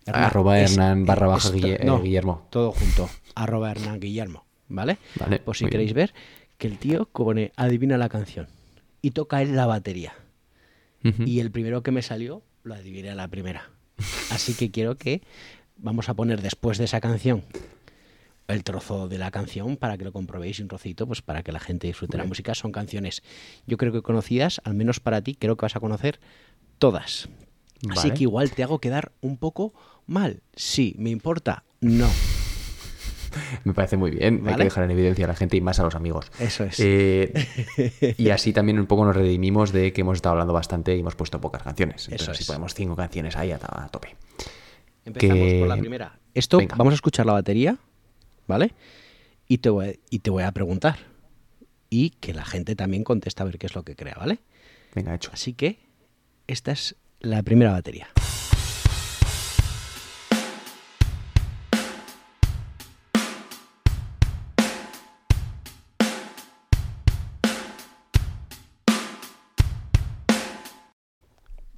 Arroba es- Hernán barra baja Guille- eh, no, Guillermo. Todo junto. Arroba Hernán Guillermo, ¿vale? Vale, Por si queréis bien. ver que el tío pone adivina la canción y toca él la batería. Y el primero que me salió lo adiviné a la primera. Así que quiero que vamos a poner después de esa canción el trozo de la canción para que lo comprobéis un trocito, pues para que la gente disfrute la música. Son canciones, yo creo que conocidas, al menos para ti, creo que vas a conocer todas. Así que igual te hago quedar un poco mal. Sí, ¿me importa? No. Me parece muy bien. Hay que dejar en evidencia a la gente y más a los amigos. Eso es. Eh, y así también un poco nos redimimos de que hemos estado hablando bastante y hemos puesto pocas canciones. Entonces, Eso si ponemos cinco canciones ahí a, a tope. Empezamos que- por la primera. Esto, Venga. vamos a escuchar la batería, ¿vale? Y te, voy, y te voy a preguntar. Y que la gente también conteste a ver qué es lo que crea, ¿vale? Venga, hecho. Así que esta es la primera batería.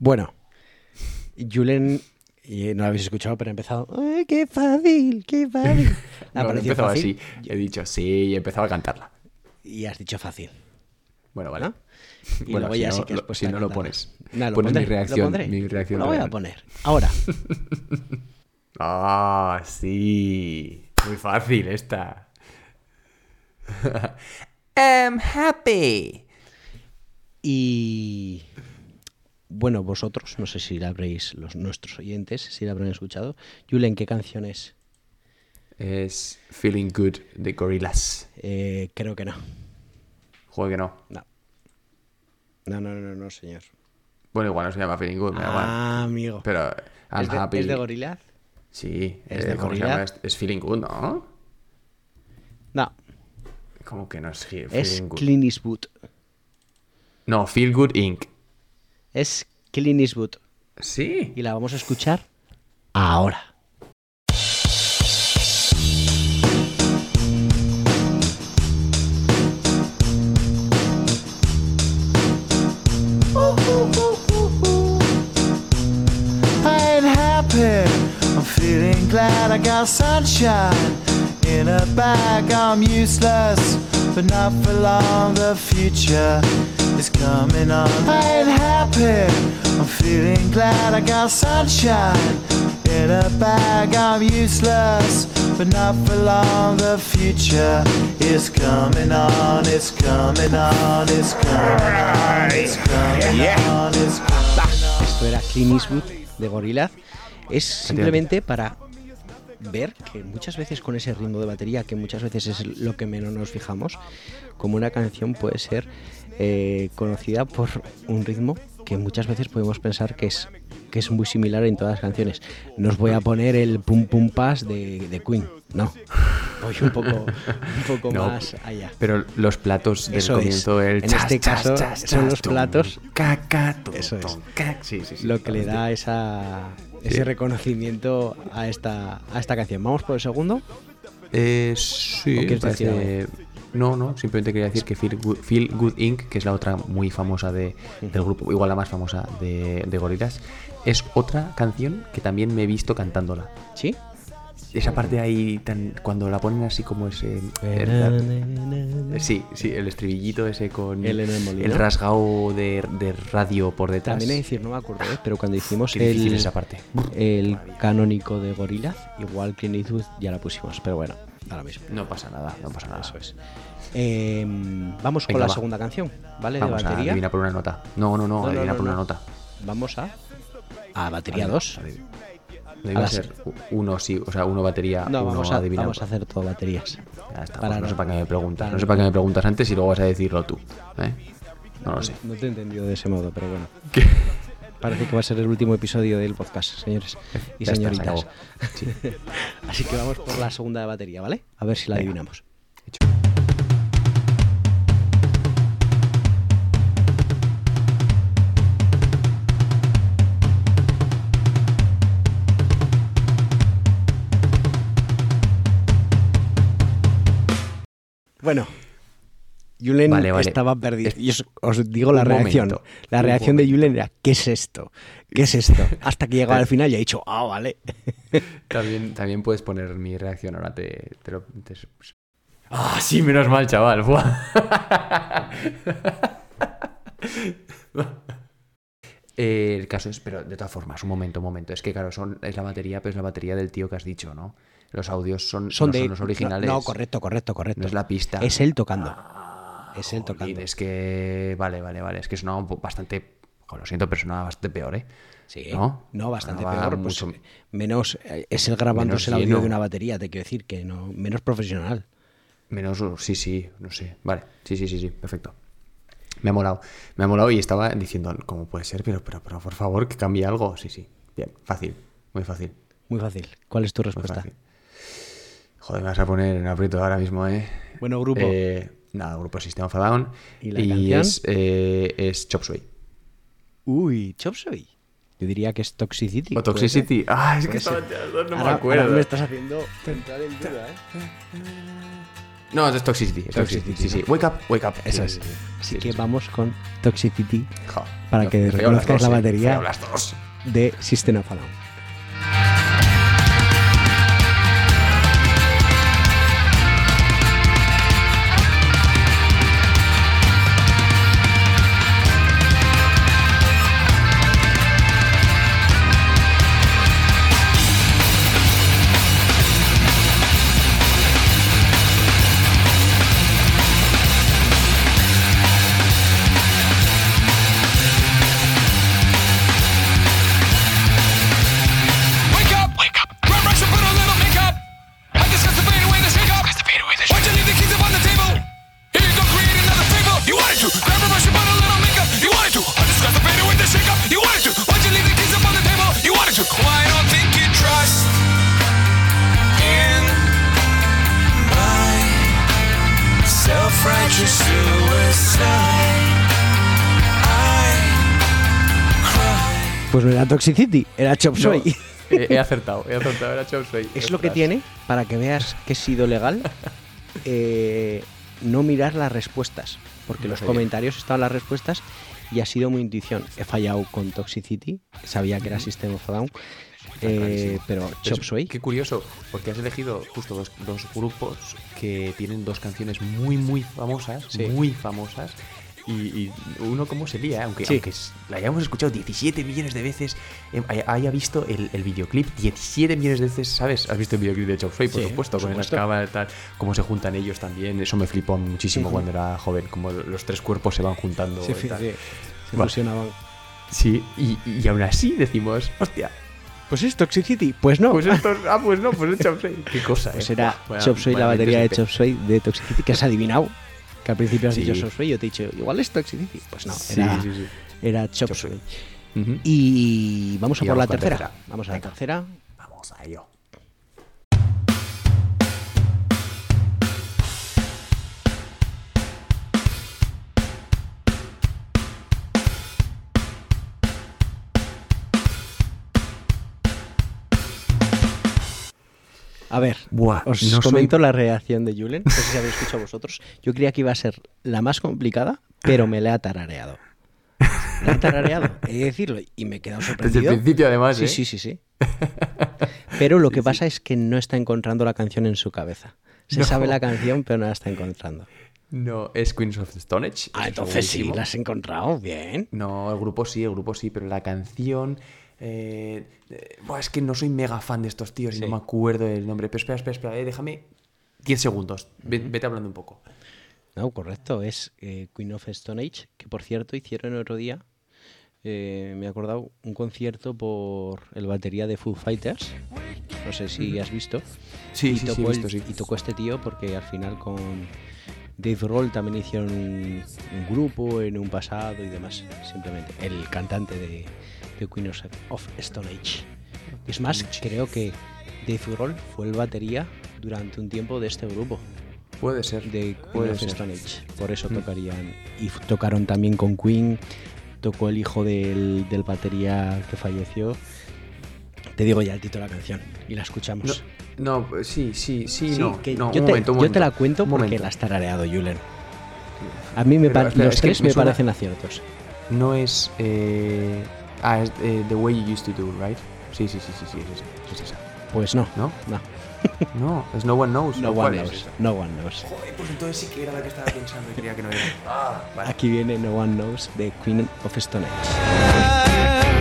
Bueno, Julen, y no lo habéis escuchado, pero ha empezado. ¡Ay, qué fácil! ¡Qué fácil! ¿Ha No, empezaba fácil? así. He dicho sí y he empezado a cantarla. Y has dicho fácil. Bueno, vale. ¿no? Y Bueno, luego si ya no, sí que has lo- puesto si no lo pones. No, lo Pones mi pondré, reacción- pondré. mi reacción Lo voy a poner. Ahora. Ah, sí. Muy fácil esta. I'm happy. Y bueno, vosotros, no sé si la habréis, los nuestros oyentes, si la habrán escuchado. Julen, ¿qué canción es? Es Feeling Good de Gorillaz. Eh, creo que no. Joder que no. No. No, no, no, no, señor. Bueno, igual no se llama Feeling Good, me da igual. Ah, amigo. Pero I'm ¿Es de, happy. ¿Es de Gorillaz? Sí, ¿Es eh, de ¿cómo se Gorillaz? llama? Es, es Feeling Good, ¿no? No, ¿Cómo que no es Fe- es Feeling Good? Clint Eastwood. No, Feel Good Inc. Es Clint Eastwood. Sí. Y la vamos a escuchar ahora. I'm feeling glad I got sunshine in a bag. I'm useless, but not for long. The future is coming on. I ain't happy. I'm feeling glad I got sunshine in a bag. I'm useless, but not for long. The future is coming on. It's coming on. It's coming on. It's coming on. It's coming on. Esto era Clint Eastwood de Gorillaz. Es simplemente para ver que muchas veces con ese ritmo de batería, que muchas veces es lo que menos nos fijamos, como una canción puede ser eh, conocida por un ritmo que muchas veces podemos pensar que es, que es muy similar en todas las canciones. No os voy a poner el pum pum pass de, de Queen, no. Voy un poco, un poco No, más allá. Pero los platos del Eso comienzo, el En chas, este chas, caso, chas, son los tum, platos. caca, tum, Eso es. tum, cac. Sí, sí, sí. lo que le da esa, ese Sí. reconocimiento a esta, a esta canción. Vamos por el segundo. Eh, sí, ¿O me quieres decir parece- No, no, simplemente quería decir que Feel Good, Feel Good Inc., que es la otra muy famosa de, del grupo, igual la más famosa de, de Gorillaz, es otra canción que también me he visto cantándola. ¿Sí? Esa parte ahí, tan, cuando la ponen así como ese... Sí, sí, el estribillito ese con el rasgado de, de radio por detrás. También de decir, no me acuerdo, ¿eh? pero cuando hicimos Qué el, esa parte. el canónico de Gorillaz, igual Clint Eastwood ya la pusimos, pero bueno, ahora mismo. No pasa nada, no pasa nada. Eso es. Eh, vamos con la va. segunda canción, ¿vale? Vamos de a batería. adivinar por una nota. No, no, no, No, adivina no, por una no. nota. Vamos a. A batería Vale, 2. No iba A ser uno sí, o sea, uno batería, No, uno vamos a, adivinado. vamos a hacer todo baterías. Ya está, Para pues no sé para qué me preguntas. para No sé para qué me preguntas antes y luego vas a decirlo tú. ¿eh? No lo sé. No te he entendido de ese modo, pero bueno. Parece que va a ser el último episodio del podcast, señores y Ya está, se señoritas. acabó. Sí. Así que vamos por la segunda de batería, ¿vale? A ver si la Venga. adivinamos. Bueno, Julen Vale, vale. estaba perdido. Y os, os digo la un reacción. momento, la reacción de. Julen era, ¿qué es esto? ¿Qué es esto? Hasta que llegaba al final y ha dicho, ah, vale. También, también puedes poner mi reacción ahora. Te, te lo. te- Ah, sí, menos mal, chaval. Eh, el caso es, pero de todas formas, un momento, un momento. Es que, claro, son, es la batería, pero es la batería del tío que has dicho, ¿no? Los audios son, Son no de son los originales. No, no, correcto, correcto, correcto. No es la pista. Es él tocando. Ah, Es él jolín, tocando. Es que. Vale, vale, vale. Es que sonaba bastante. Lo siento, pero sonaba bastante peor, ¿eh? Sí, ¿No? no, bastante peor. pues, mucho- menos eh, es el grabándose el menos audio lleno. de una batería, te quiero decir, que no, menos profesional. Menos, sí, sí, no sé. Vale, sí, sí, sí, sí, perfecto. Me ha molado. Me ha molado y estaba diciendo, ¿cómo puede ser? Pero, pero, pero por favor, que cambie algo. Sí, sí. Bien, fácil, muy fácil. Muy fácil. ¿Cuál es tu respuesta? Joder, me vas a poner en aprieto ahora mismo, ¿eh? Bueno, grupo. Eh, nada, grupo System of a Down. ¿Y la canción? es, eh, es Chop Suey. Uy, Chop Suey. Yo diría que es Toxicity. O ¿puede Toxicity. Ah, es que estaba no me Ahora- acuerdo. ahora me estás haciendo entrar en duda, ¿eh? No, es Toxicity. es Toxicity, Toxicity, sí, sí. Wake up, wake up. Eso Sí, es. sí. Así Sí, que vamos con Toxicity para no, que dos, la eh, batería. de System of a Down. Toxicity, era Chop No, Suey. he, he acertado, he acertado, era Chop Suey. Es lo que tiene, para que veas que he sido legal, eh, no mirar las respuestas. Porque No los sabía. comentarios estaban las respuestas y ha sido muy intuición. He fallado con Toxicity, sabía que era System of a Down, eh, pero Chop Suey. Qué curioso, porque has elegido justo dos, dos grupos que tienen dos canciones muy, muy famosas, Sí. muy famosas. Y, y uno como sería, aunque, Sí. aunque es- la hayamos escuchado 17 millones de veces, eh, haya- visto el, el videoclip 17 millones de veces, ¿sabes? Has visto el videoclip de Chop Suey, por Sí, supuesto, por con esas supuesto. cámaras, tal, cómo se juntan ellos también. Eso me flipó muchísimo cuando era joven, como los tres cuerpos se van juntando. Sí, y tal. se Vale. fusionaban. Sí, y, y aún así decimos, hostia, Pues es Toxicity, pues no. pues esto, ah, pues no, pues es Chop Suey. Qué cosa, Pues eh. era Chop Suey, la batería de Chop Suey de Toxicity, que has adivinado. Que al principio has Sí. dicho Chop Suey, yo te he dicho, igual es Toxicity. Pues no, Sí, era, sí, sí. era Chop, Chop Suey. Suey. Ujú. Y vamos a Y por la la tercera. tercera. Vamos a la Venga. tercera. Vamos a ello. A ver, Buah, os no soy- comento la reacción de Julen. No sé si habéis escuchado vosotros. Yo creía que iba a ser la más complicada, pero me la ha tarareado. La ha tarareado, he de decirlo. Y me he quedado Desde el sorprendido. principio, además, Sí, ¿eh? sí, sí, sí. Pero lo que pasa es que no está encontrando la canción en su cabeza. Se No. sabe la canción, pero no la está encontrando. No, es Queens of the Stone Age. Ah, entonces sí, la has encontrado. Bien. No, el grupo sí, el grupo sí, pero la canción. Eh, eh, buah, es que no soy mega fan de estos tíos y no me acuerdo del nombre. Pero espera, espera, espera, eh, déjame 10 segundos. Ve- Vete hablando un poco. No, correcto. Es eh, Queen of Stone Age, que por cierto hicieron otro día. eh, me he acordado un concierto por el batería de Foo Fighters. No sé si has visto. Sí, y sí, sí, he tocó, el- visto, sí. y tocó este tío porque al final con Dave Roll también hicieron un, un grupo en un pasado y demás. Simplemente el cantante de, de Queen of- Stone Age. Es más, creo que Dave Roll fue el batería durante un tiempo de este grupo Puede ser. de Queen of. Stone Age. Por eso Mm. tocarían. Y tocaron también con Queen. Tocó el hijo del, del batería que falleció. Te digo ya el título de la canción y la escuchamos. no, pues sí, sí, sí, Sí, no. que no, yo, un te, momento, un yo te la cuento porque momento. la has tarareado, Julen. A mí me Pero, pa- espera, los tres me me, parecen aciertos. No es. Eh... Ah, es eh, The Way You Used to Do, right? Sí, sí, sí, sí, sí, es esa. Es esa. Pues no. ¿No? No. No, es No One Knows. No ¿Cuál one knows. No one knows. Joder, pues entonces sí que era la que estaba pensando y creía que no era. Ah, vale. Aquí viene No One Knows de Queen of Stone Age.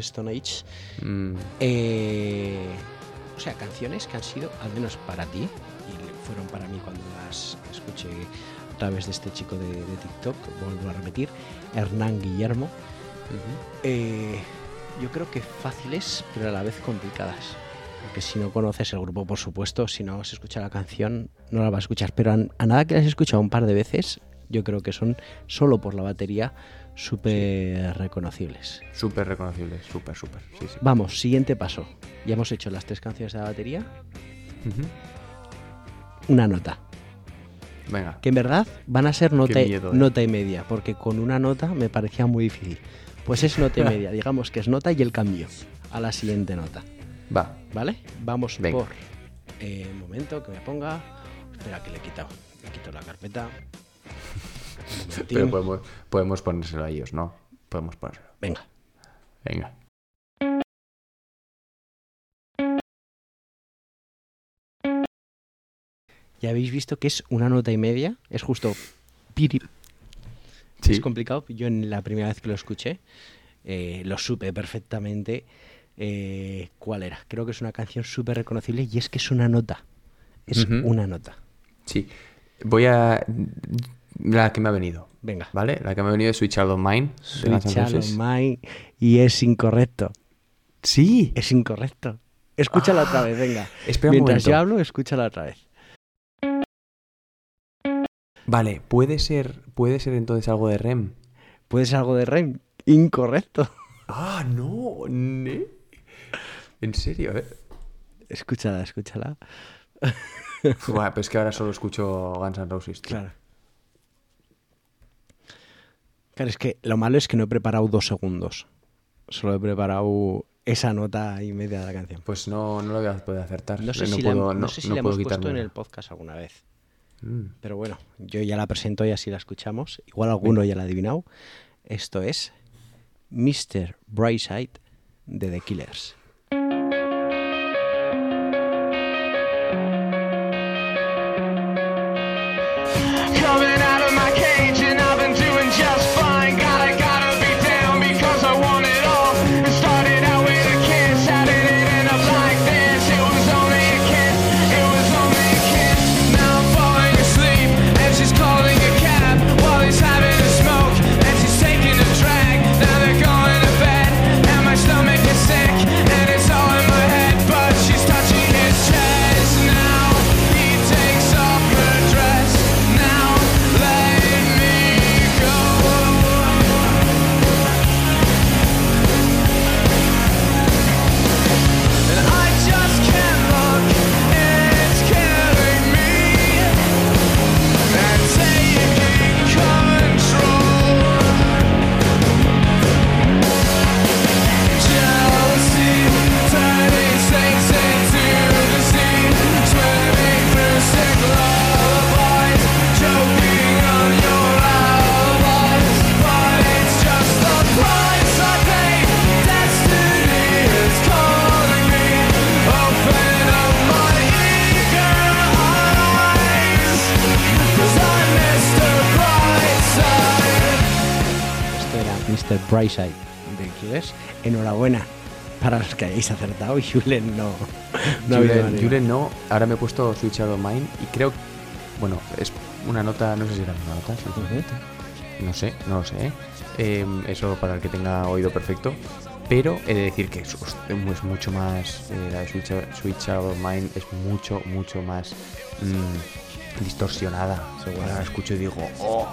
Of Stone Age. Mm, Eh, o sea, canciones que han sido, al menos para ti, y fueron para mí cuando las escuché, través de este chico de, de TikTok, vuelvo a repetir, Hernán Guillermo. Eh, yo creo que fáciles, pero a la vez complicadas. Porque si no conoces el grupo, por supuesto, si no has escuchado la canción, no la vas a escuchar. Pero a, a nada que las has escuchado un par de veces, yo creo que son, solo por la batería, súper reconocibles. Súper reconocible, súper, súper. Sí, sí. Vamos, siguiente paso. Ya hemos hecho las tres canciones de la batería. Una nota. Venga. Que en verdad van a ser nota, miedo, eh. nota y media, porque con una nota me parecía muy difícil. Pues es nota y media, digamos que es nota y el cambio a la siguiente nota. Va. ¿Vale? Vamos Venga. por. eh, un momento que me ponga. Espera que le he quitado. Le quito la carpeta. Pero podemos, podemos ponérselo a ellos, ¿no? Podemos ponérselo. Venga. Venga. Ya habéis visto que es una nota y media. Es justo. piri. Sí. Es complicado. Yo en la primera vez que lo escuché eh, lo supe perfectamente eh, cuál era. Creo que es una canción súper reconocible y es que es una nota. Es una nota. Sí. Voy a. La que me ha venido. Venga. ¿Vale? La que me ha venido es Sweet Child of Mine. Switch on Roses. my y es incorrecto. Sí. Es incorrecto. Escúchala otra vez, venga. Espera un Mientras momento. yo hablo, escúchala otra vez. Vale, puede ser, puede ser entonces algo de REM. ¿Puede ser algo de REM? Incorrecto. Ah, no, ne. En serio, eh. Escúchala, escúchala. Buah, pero es que ahora solo escucho Guns N' Roses. tío. Claro. Claro, es que lo malo es que no he preparado dos segundos. Solo he preparado esa nota y media de la canción. Pues no, no lo voy a poder acertar. No sé si la, puedo, no no, sé si no la hemos puesto en el podcast alguna vez. Mm. Pero bueno, yo ya la presento y así la escuchamos. Igual alguno ya la ha adivinado. Esto es Mr. Brightside de The Killers. Mr. Brightside de Killers. Enhorabuena para los que hayáis acertado y Julen no. no Julen, no, ahora me he puesto Switch Out of Mine y creo, bueno, es una nota, no sé si era una nota, sinceramente. no sé, no lo sé, ¿eh? Eh, eso para el que tenga oído perfecto, pero he de decir que es, mucho más, eh, la de Switch, Switch Out of Mine es mucho, mucho más mm, distorsionada. Ahora la escucho y digo, oh,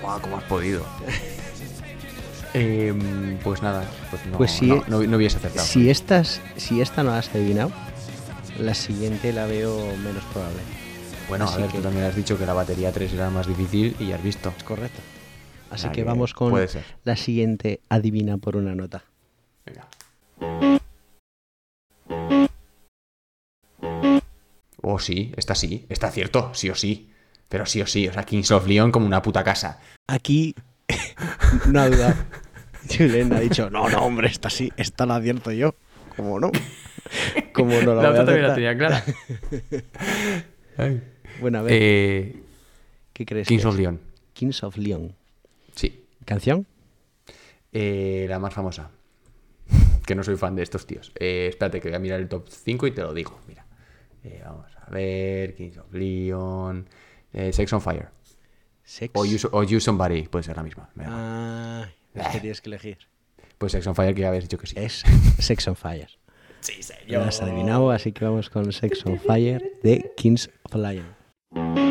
guau, ¿cómo has podido? Em, pues nada, pues no, Pues sí, no, no, no hubiese acertado. Si, estas, si esta no la has adivinado, la siguiente la veo menos probable. Bueno, a Así ver, que- tú también has dicho que la batería 3 era más difícil y ya has visto. Es correcto. Así Ah, que que vamos con la siguiente adivina por una nota. Venga. Oh, sí, está sí, está cierto, sí o sí. Pero sí o sí, o sea, Kings of Leon como una puta casa. Aquí no ha dudado. Julen ha dicho, no, no, hombre, esta sí, esta la acierto yo. ¿Cómo no? ¿Cómo no la, La voy a también la tenía clara. Bueno, a ver, Eh, ¿qué crees? Kings que of? Leon, Kings of Leon. sí. ¿Canción? Eh, la más famosa. Que no soy fan de estos tíos. Eh, espérate que voy a mirar el top 5 y te lo digo. Mira. Eh, vamos a ver. Kings of Leon. Sex on Fire. Sex. O you, o You Somebody, puede ser la misma. Ah, que tienes que elegir. Pues Sex on Fire que ya habéis dicho que sí. Es Sex on Fire. Sí, señor. Lo has adivinado, así que vamos con Sex on Fire de Kings of Lion.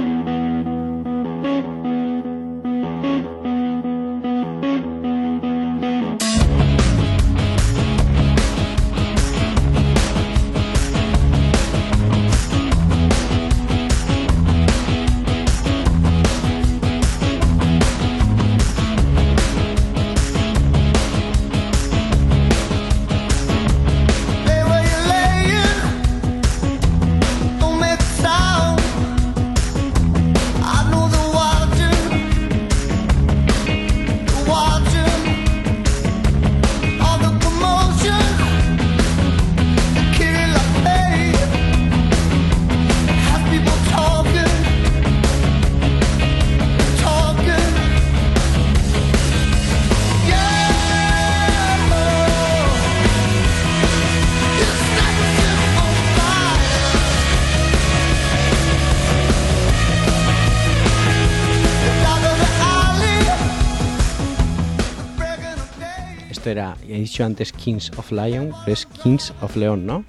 Era, he dicho antes Kings of Lion, pero es Kings of León, ¿no?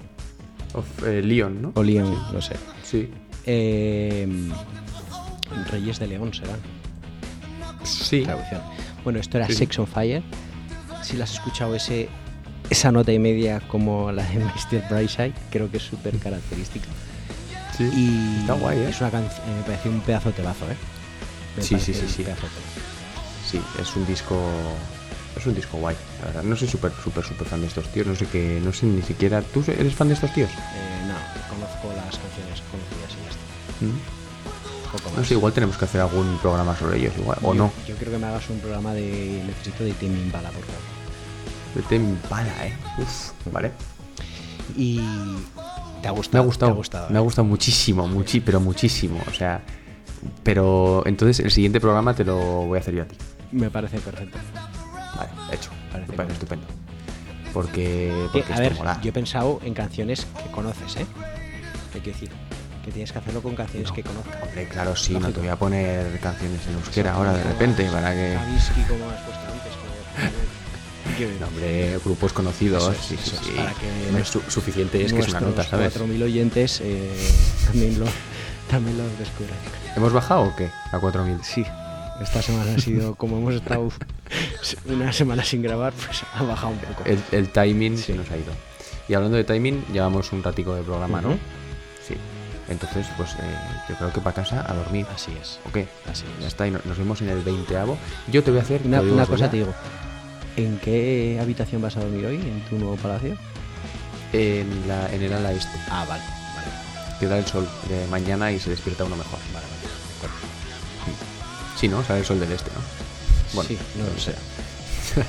Of, eh, Leon, ¿no? O León, no sé. Sí. Eh, Reyes de León serán. Sí. Traducción. Bueno, esto era Sí. Sex on Fire. Si la has escuchado ese, esa nota y media como la de Mr. Brightside, creo que es súper característica. Sí. Y Está guay, ¿eh? es una canción, me pareció un pedazo de temazo, ¿eh? Me Sí, sí, sí, sí. Sí, es un disco. Es un disco guay, la verdad. No soy súper, súper, súper fan de estos tíos. No sé qué. No sé ni siquiera. ¿Tú eres fan de estos tíos? Eh, no, conozco las canciones conocidas y ya está. Mm. Poco No sé, igual tenemos que hacer algún programa sobre ellos, igual. O Yo- no. Yo creo que me hagas un programa de. Necesito de Tim Impala, por favor. Te empala, eh. Uf, vale. Y. ¿Te ha Me gustado? ha gustado. ¿Te ha gustado? Me ha gustado muchísimo, muchi, pero muchísimo. O sea. Pero entonces el siguiente programa te lo voy a hacer yo a ti. Me parece perfecto. Parece Me parece estupendo. Porque. Que, porque a ver, mola. yo he pensado en canciones que conoces, ¿eh? Hay que decir que tienes que hacerlo con canciones que conozcas. Hombre, claro, sí, no te Lógico. voy a poner canciones en euskera ahora de repente para que. Como has puesto antes. No, hombre, grupos conocidos. Es, sí, sí, es, sí. para que No es su- suficiente, es que es una nota, ¿sabes? 4.000 oyentes eh, también, lo, también los descubren. ¿Hemos bajado o qué? A 4.000. Sí, esta semana ha sido, como hemos estado una semana sin grabar, pues ha bajado un poco. El, el timing Sí. se nos ha ido. Y hablando de timing, llevamos un ratico de programa, ¿no? Sí. Entonces, pues eh, yo creo que para casa a dormir. Así es. ¿O qué? Así es. Ya está, y no- nos vemos en el 20 Yo te voy a hacer. Una, una cosa te digo. ¿En qué habitación vas a dormir hoy? ¿En tu nuevo palacio? En, la, en el ala este. Ah, vale, vale. Que da el sol de mañana y se despierta uno mejor. Vale, vale. Sí, ¿no? Sale el sol del este, ¿no? Bueno, sí, no lo sé.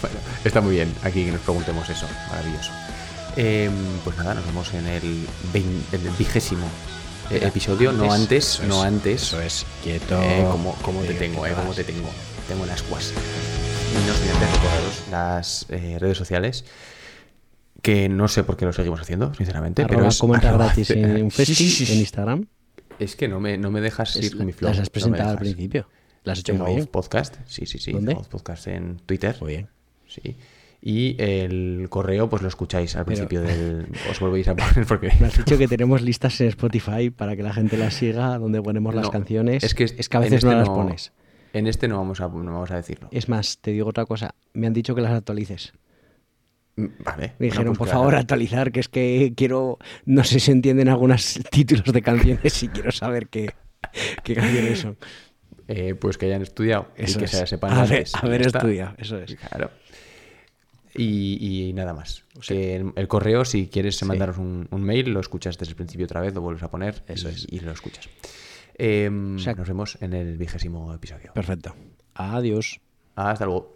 bueno, está muy bien aquí que nos preguntemos eso. Maravilloso. Em, pues nada, nos vemos en el, el vigésimo eh, episodio, no antes, eso no es, antes. Eso es, quieto. Eh, como, como te que- tengo, eh, como te tengo. Tengo las cuas. Y no sin antes recordaros las eh, redes sociales. Que no sé por qué lo seguimos haciendo, sinceramente. pero Arroba es comenta arroba- gratis en un festi sí, sí, sí. en Instagram. Es que no me, no me dejas Es ir la- con mi flow. las has no presentado al principio. Las has hecho bien. podcast, sí, sí, sí. ¿Dónde? podcast en Twitter. Muy bien. Sí. Y el correo, pues lo escucháis al Pero- principio del. Os volvéis a poner porque. Me has dicho que tenemos listas en Spotify para que la gente las siga, donde ponemos las No, canciones. Es que, es que a en veces no este las pones. En este no vamos a, no vamos a decirlo. Es más, te digo otra cosa. Me han dicho que las actualices. Mm, Vale. Me dijeron, bueno, pues por claro. favor, actualizar, que es que quiero. No sé si entienden algunos títulos de canciones y quiero saber qué, qué canciones son. Eh, pues que hayan estudiado Eso y que es. se sepan Haber- haber estudiado, eso es. Claro. Y, y nada más. Que el, el correo, si quieres Sí. mandaros un, un mail, lo escuchas desde el principio otra vez, lo vuelves a poner Eso y, es. y lo escuchas. Em, sea- nos vemos en el vigésimo episodio. Perfecto. Adiós. Hasta luego.